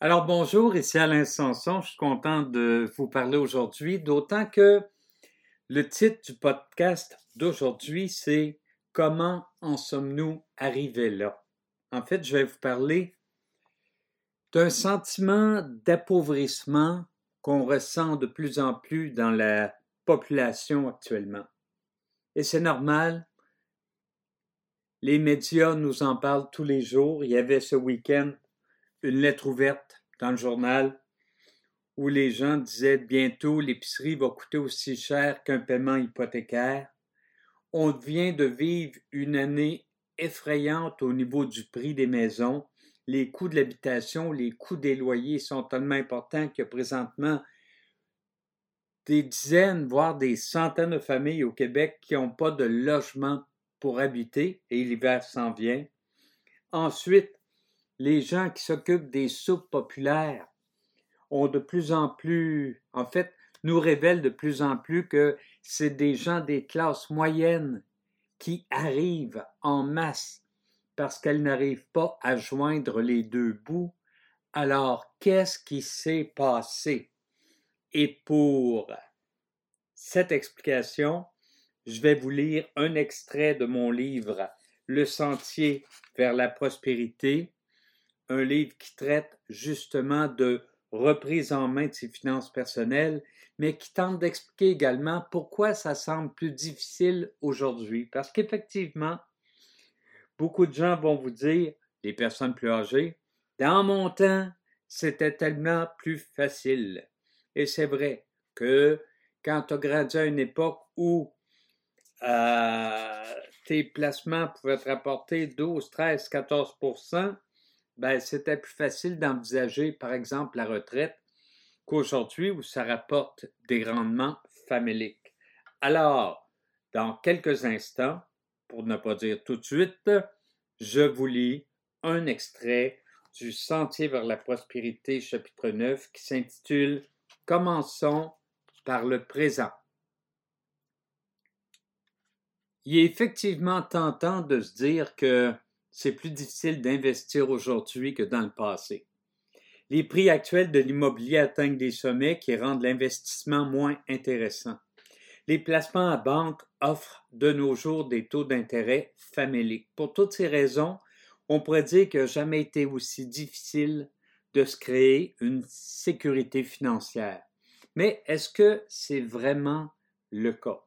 Alors bonjour, ici Alain Sanson. Je suis content de vous parler aujourd'hui, d'autant que le titre du podcast d'aujourd'hui, c'est Comment en sommes-nous arrivés là? En fait, je vais vous parler d'un sentiment d'appauvrissement qu'on ressent de plus en plus dans la population actuellement. Et c'est normal. Les médias nous en parlent tous les jours. Il y avait ce week-end une lettre ouverte dans le journal où les gens disaient bientôt l'épicerie va coûter aussi cher qu'un paiement hypothécaire. On vient de vivre une année effrayante au niveau du prix des maisons. Les coûts de l'habitation, les coûts des loyers sont tellement importants que présentement, des dizaines, voire des centaines de familles au Québec qui n'ont pas de logement pour habiter et l'hiver s'en vient. Ensuite, les gens qui s'occupent des soupes populaires ont de plus en plus, en fait, nous révèlent de plus en plus que c'est des gens des classes moyennes qui arrivent en masse parce qu'elles n'arrivent pas à joindre les deux bouts. Alors, qu'est-ce qui s'est passé? Et pour cette explication, je vais vous lire un extrait de mon livre Le sentier vers la prospérité, un livre qui traite justement de reprise en main de ses finances personnelles, mais qui tente d'expliquer également pourquoi ça semble plus difficile aujourd'hui. Parce qu'effectivement, beaucoup de gens vont vous dire, les personnes plus âgées, dans mon temps, c'était tellement plus facile. Et c'est vrai que quand tu as grandi à une époque où euh, tes placements pouvaient te rapporter 12, 13, 14 ben, c'était plus facile d'envisager, par exemple, la retraite qu'aujourd'hui où ça rapporte des rendements faméliques. Alors, dans quelques instants, pour ne pas dire tout de suite, je vous lis un extrait du Sentier vers la prospérité, chapitre 9, qui s'intitule Commençons par le présent. Il est effectivement tentant de se dire que c'est plus difficile d'investir aujourd'hui que dans le passé. Les prix actuels de l'immobilier atteignent des sommets qui rendent l'investissement moins intéressant. Les placements à banque offrent de nos jours des taux d'intérêt faméliques. Pour toutes ces raisons, on pourrait dire qu'il n'a jamais été aussi difficile de se créer une sécurité financière. Mais est-ce que c'est vraiment le cas?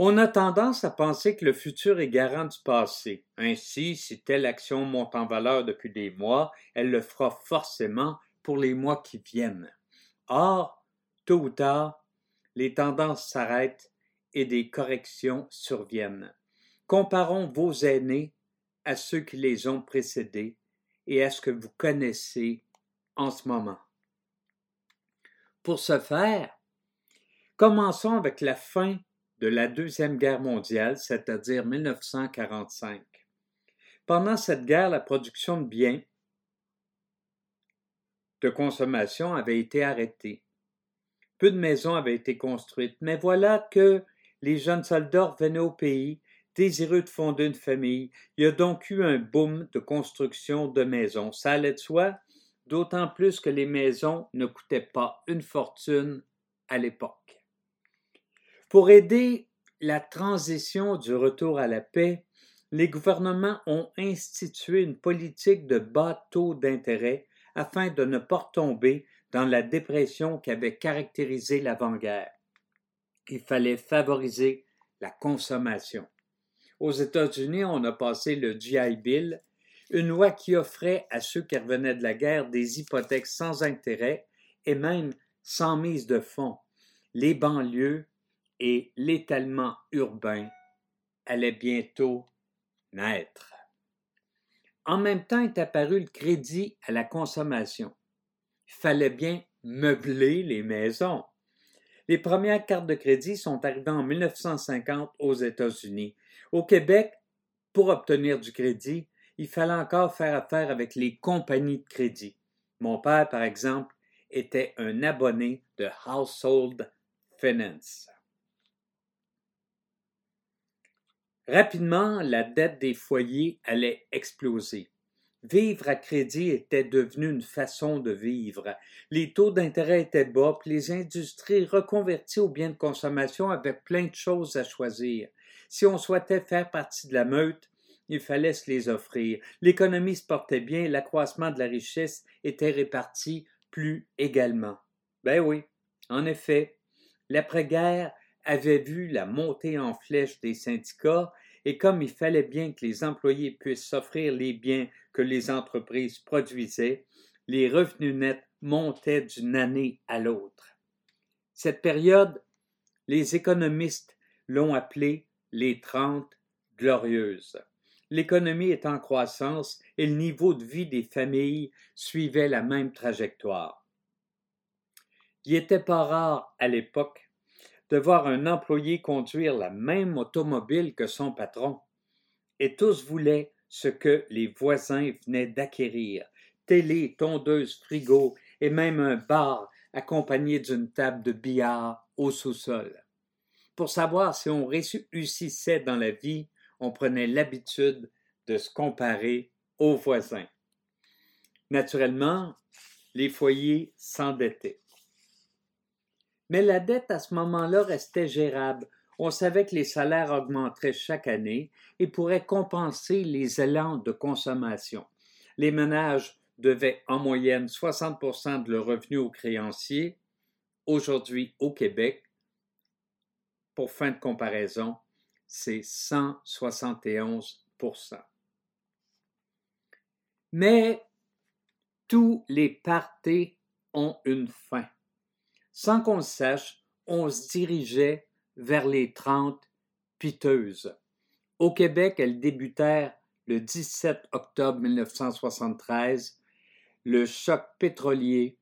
On a tendance à penser que le futur est garant du passé. Ainsi, si telle action monte en valeur depuis des mois, elle le fera forcément pour les mois qui viennent. Or, tôt ou tard, les tendances s'arrêtent et des corrections surviennent. Comparons vos aînés à ceux qui les ont précédés et à ce que vous connaissez en ce moment. Pour ce faire, commençons avec la fin de la Deuxième Guerre mondiale, c'est-à-dire 1945. Pendant cette guerre, la production de biens de consommation avait été arrêtée. Peu de maisons avaient été construites, mais voilà que les jeunes soldats venaient au pays, désireux de fonder une famille. Il y a donc eu un boom de construction de maisons. Ça allait de soi, d'autant plus que les maisons ne coûtaient pas une fortune à l'époque. Pour aider la transition du retour à la paix, les gouvernements ont institué une politique de bas taux d'intérêt afin de ne pas tomber dans la dépression qui avait caractérisé l'avant-guerre. Il fallait favoriser la consommation. Aux États-Unis, on a passé le GI Bill, une loi qui offrait à ceux qui revenaient de la guerre des hypothèques sans intérêt et même sans mise de fonds. Les banlieues et l'étalement urbain allait bientôt naître. En même temps est apparu le crédit à la consommation. Il fallait bien meubler les maisons. Les premières cartes de crédit sont arrivées en 1950 aux États-Unis. Au Québec, pour obtenir du crédit, il fallait encore faire affaire avec les compagnies de crédit. Mon père, par exemple, était un abonné de Household Finance. Rapidement, la dette des foyers allait exploser. Vivre à crédit était devenu une façon de vivre. Les taux d'intérêt étaient bas, puis les industries reconverties aux biens de consommation avaient plein de choses à choisir. Si on souhaitait faire partie de la meute, il fallait se les offrir. L'économie se portait bien, l'accroissement de la richesse était réparti plus également. Ben oui, en effet, l'après-guerre avait vu la montée en flèche des syndicats et comme il fallait bien que les employés puissent s'offrir les biens que les entreprises produisaient, les revenus nets montaient d'une année à l'autre. Cette période, les économistes l'ont appelée les Trente Glorieuses. L'économie est en croissance et le niveau de vie des familles suivait la même trajectoire. Il n'était pas rare à l'époque de voir un employé conduire la même automobile que son patron. Et tous voulaient ce que les voisins venaient d'acquérir télé, tondeuse, frigo et même un bar accompagné d'une table de billard au sous-sol. Pour savoir si on réussissait dans la vie, on prenait l'habitude de se comparer aux voisins. Naturellement, les foyers s'endettaient. Mais la dette à ce moment-là restait gérable. On savait que les salaires augmenteraient chaque année et pourraient compenser les élans de consommation. Les ménages devaient en moyenne 60 de leurs revenus aux créanciers. Aujourd'hui, au Québec, pour fin de comparaison, c'est 171% Mais tous les partis ont une fin. Sans qu'on le sache, on se dirigeait vers les trente piteuses. Au Québec, elles débutèrent le 17 octobre 1973. Le choc pétrolier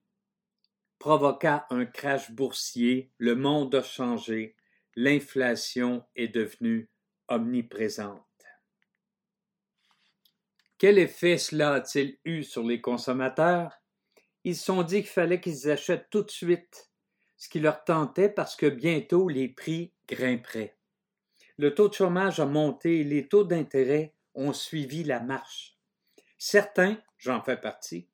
provoqua un crash boursier, le monde a changé, l'inflation est devenue omniprésente. Quel effet cela a-t-il eu sur les consommateurs? Ils se sont dit qu'il fallait qu'ils achètent tout de suite ce qui leur tentait parce que bientôt les prix grimperaient. Le taux de chômage a monté et les taux d'intérêt ont suivi la marche. Certains, j'en fais partie,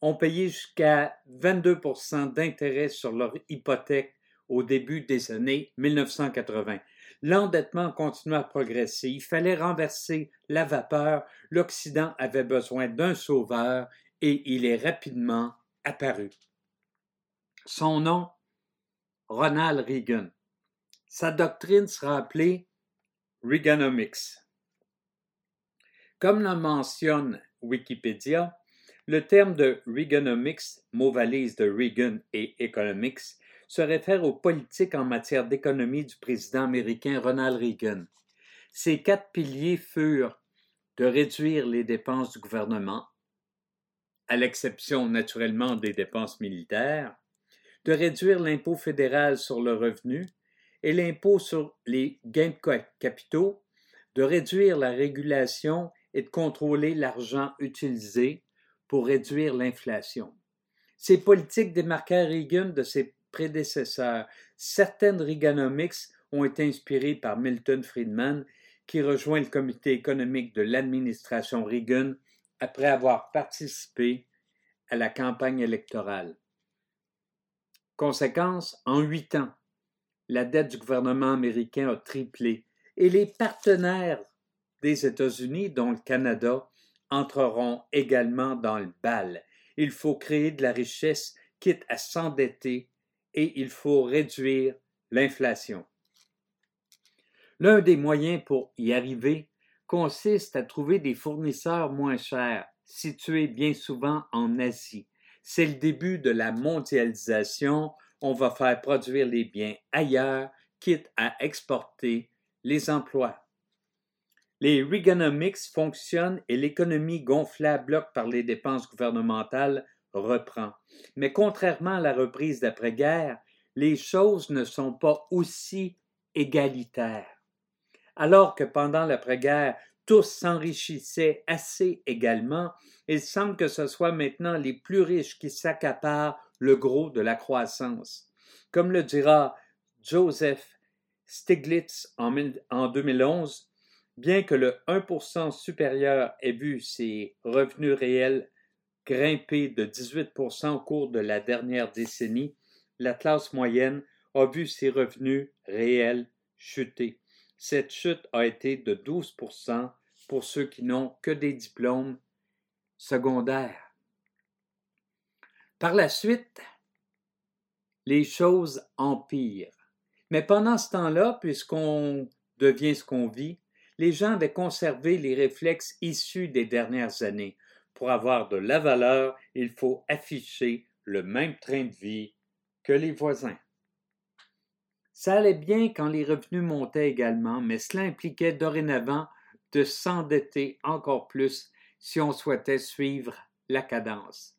ont payé jusqu'à 22% d'intérêt sur leur hypothèque au début des années 1980. L'endettement continuait à progresser. Il fallait renverser la vapeur. L'Occident avait besoin d'un sauveur et il est rapidement apparu. Son nom, Ronald Reagan. Sa doctrine sera appelée Reaganomics. Comme le mentionne Wikipédia, le terme de Reaganomics, mot valise de Reagan et Economics, se réfère aux politiques en matière d'économie du président américain Ronald Reagan. Ces quatre piliers furent de réduire les dépenses du gouvernement, à l'exception naturellement des dépenses militaires, de réduire l'impôt fédéral sur le revenu et l'impôt sur les gains de capitaux, de réduire la régulation et de contrôler l'argent utilisé pour réduire l'inflation. Ces politiques démarquèrent Reagan de ses prédécesseurs. Certaines Reaganomics ont été inspirées par Milton Friedman, qui rejoint le comité économique de l'administration Reagan après avoir participé à la campagne électorale. Conséquence, en huit ans, la dette du gouvernement américain a triplé et les partenaires des États-Unis, dont le Canada, entreront également dans le bal. Il faut créer de la richesse, quitte à s'endetter, et il faut réduire l'inflation. L'un des moyens pour y arriver consiste à trouver des fournisseurs moins chers, situés bien souvent en Asie, c'est le début de la mondialisation. On va faire produire les biens ailleurs, quitte à exporter les emplois. Les Reaganomics fonctionnent et l'économie gonflée à bloc par les dépenses gouvernementales reprend. Mais contrairement à la reprise d'après-guerre, les choses ne sont pas aussi égalitaires. Alors que pendant l'après-guerre, tous s'enrichissaient assez également, il semble que ce soit maintenant les plus riches qui s'accaparent le gros de la croissance. Comme le dira Joseph Stiglitz en, 2011, Bien que le 1% supérieur ait vu ses revenus réels grimper de 18% au cours de la dernière décennie, la classe moyenne a vu ses revenus réels chuter. Cette chute a été de 12% pour ceux qui n'ont que des diplômes secondaires. Par la suite, les choses empirent. Mais pendant ce temps-là, puisqu'on devient ce qu'on vit, les gens avaient conservé les réflexes issus des dernières années. Pour avoir de la valeur, il faut afficher le même train de vie que les voisins. Ça allait bien quand les revenus montaient également, mais cela impliquait dorénavant de s'endetter encore plus si on souhaitait suivre la cadence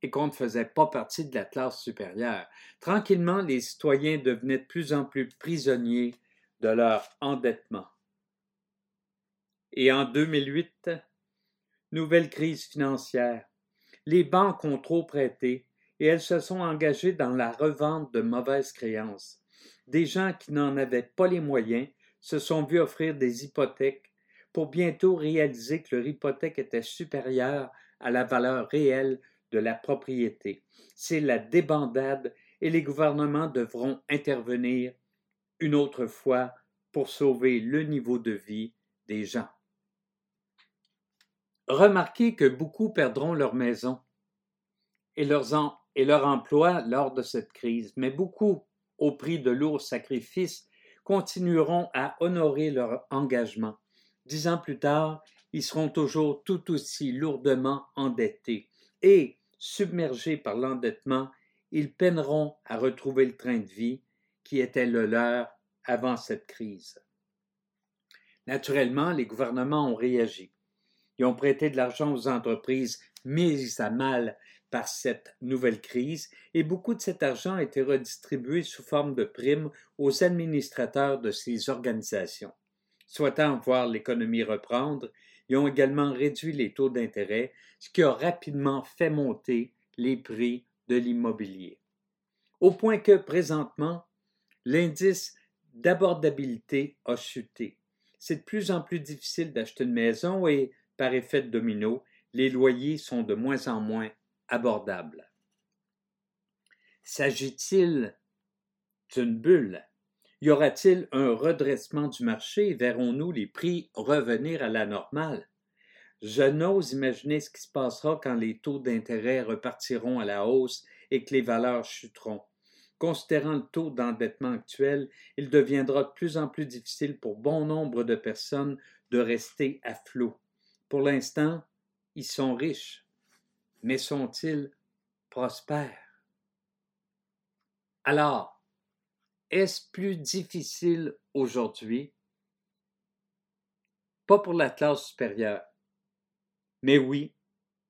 et qu'on ne faisait pas partie de la classe supérieure. Tranquillement, les citoyens devenaient de plus en plus prisonniers de leur endettement. Et en 2008, nouvelle crise financière. Les banques ont trop prêté et elles se sont engagées dans la revente de mauvaises créances. Des gens qui n'en avaient pas les moyens se sont vus offrir des hypothèques pour bientôt réaliser que leur hypothèque était supérieure à la valeur réelle de la propriété. C'est la débandade et les gouvernements devront intervenir une autre fois pour sauver le niveau de vie des gens. Remarquez que beaucoup perdront leur maison et, et leur emploi lors de cette crise, mais beaucoup, au prix de lourds sacrifices, continueront à honorer leur engagement. Dix ans plus tard, ils seront toujours tout aussi lourdement endettés et, submergés par l'endettement, ils peineront à retrouver le train de vie qui était le leur avant cette crise. Naturellement, les gouvernements ont réagi. Ils ont prêté de l'argent aux entreprises mises à mal par cette nouvelle crise et beaucoup de cet argent a été redistribué sous forme de primes aux administrateurs de ces organisations. Souhaitant voir l'économie reprendre, ils ont également réduit les taux d'intérêt, ce qui a rapidement fait monter les prix de l'immobilier. Au point que, présentement, l'indice d'abordabilité a chuté. C'est de plus en plus difficile d'acheter une maison et par effet de domino, les loyers sont de moins en moins abordables. S'agit-il d'une bulle? Y aura-t-il un redressement du marché? Verrons-nous les prix revenir à la normale? Je n'ose imaginer ce qui se passera quand les taux d'intérêt repartiront à la hausse et que les valeurs chuteront. Considérant le taux d'endettement actuel, il deviendra de plus en plus difficile pour bon nombre de personnes de rester à flot. Pour l'instant, ils sont riches, mais sont-ils prospères? Alors, est-ce plus difficile aujourd'hui? Pas pour la classe supérieure, mais oui,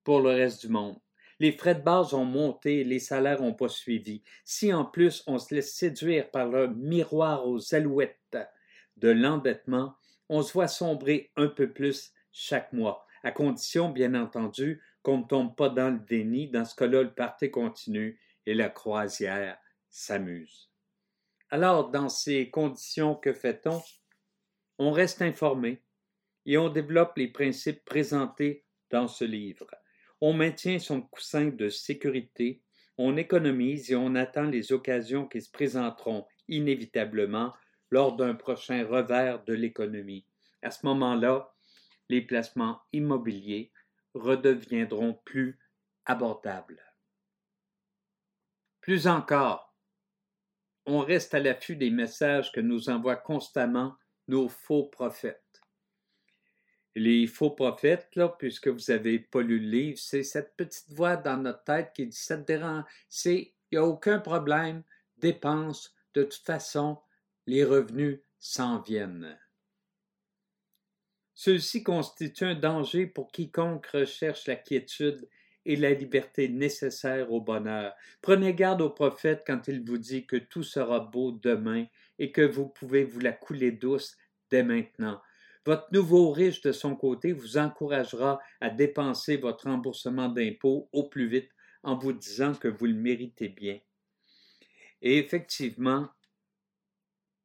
pour le reste du monde. Les frais de base ont monté les salaires n'ont pas suivi. Si en plus on se laisse séduire par le miroir aux alouettes de l'endettement, on se voit sombrer un peu plus chaque mois, à condition, bien entendu, qu'on ne tombe pas dans le déni. Dans ce cas-là, le party continue et la croisière s'amuse. Alors, dans ces conditions, que fait-on? On reste informé et on développe les principes présentés dans ce livre. On maintient son coussin de sécurité, on économise et on attend les occasions qui se présenteront inévitablement lors d'un prochain revers de l'économie. À ce moment-là, les placements immobiliers redeviendront plus abordables. Plus encore, on reste à l'affût des messages que nous envoient constamment nos faux prophètes. Les faux prophètes, là, puisque vous n'avez pas lu le livre, c'est cette petite voix dans notre tête qui dit ça te dérange, c'est il n'y a aucun problème, dépense, de toute façon, les revenus s'en viennent. Ceux-ci constituent un danger pour quiconque recherche la quiétude et la liberté nécessaires au bonheur. Prenez garde au prophète quand il vous dit que tout sera beau demain et que vous pouvez vous la couler douce dès maintenant. Votre nouveau riche de son côté vous encouragera à dépenser votre remboursement d'impôts au plus vite en vous disant que vous le méritez bien. Et effectivement,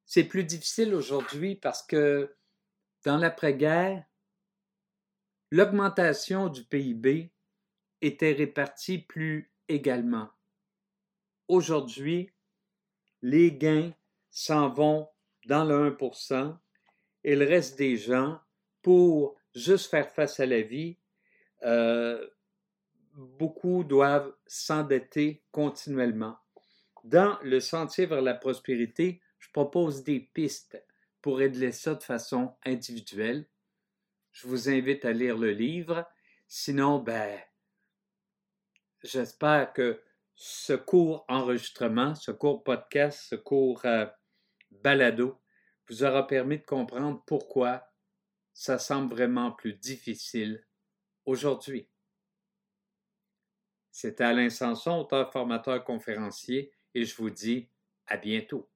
c'est plus difficile aujourd'hui parce que dans l'après-guerre, l'augmentation du PIB était répartie plus également. Aujourd'hui, les gains s'en vont dans le 1 et le reste des gens, pour juste faire face à la vie, euh, beaucoup doivent s'endetter continuellement. Dans le sentier vers la prospérité, je propose des pistes pour régler ça de façon individuelle. Je vous invite à lire le livre. Sinon, ben, j'espère que ce court enregistrement, ce court podcast, ce court euh, balado vous aura permis de comprendre pourquoi ça semble vraiment plus difficile aujourd'hui. C'est Alain Sanson, auteur, formateur, conférencier, et je vous dis à bientôt.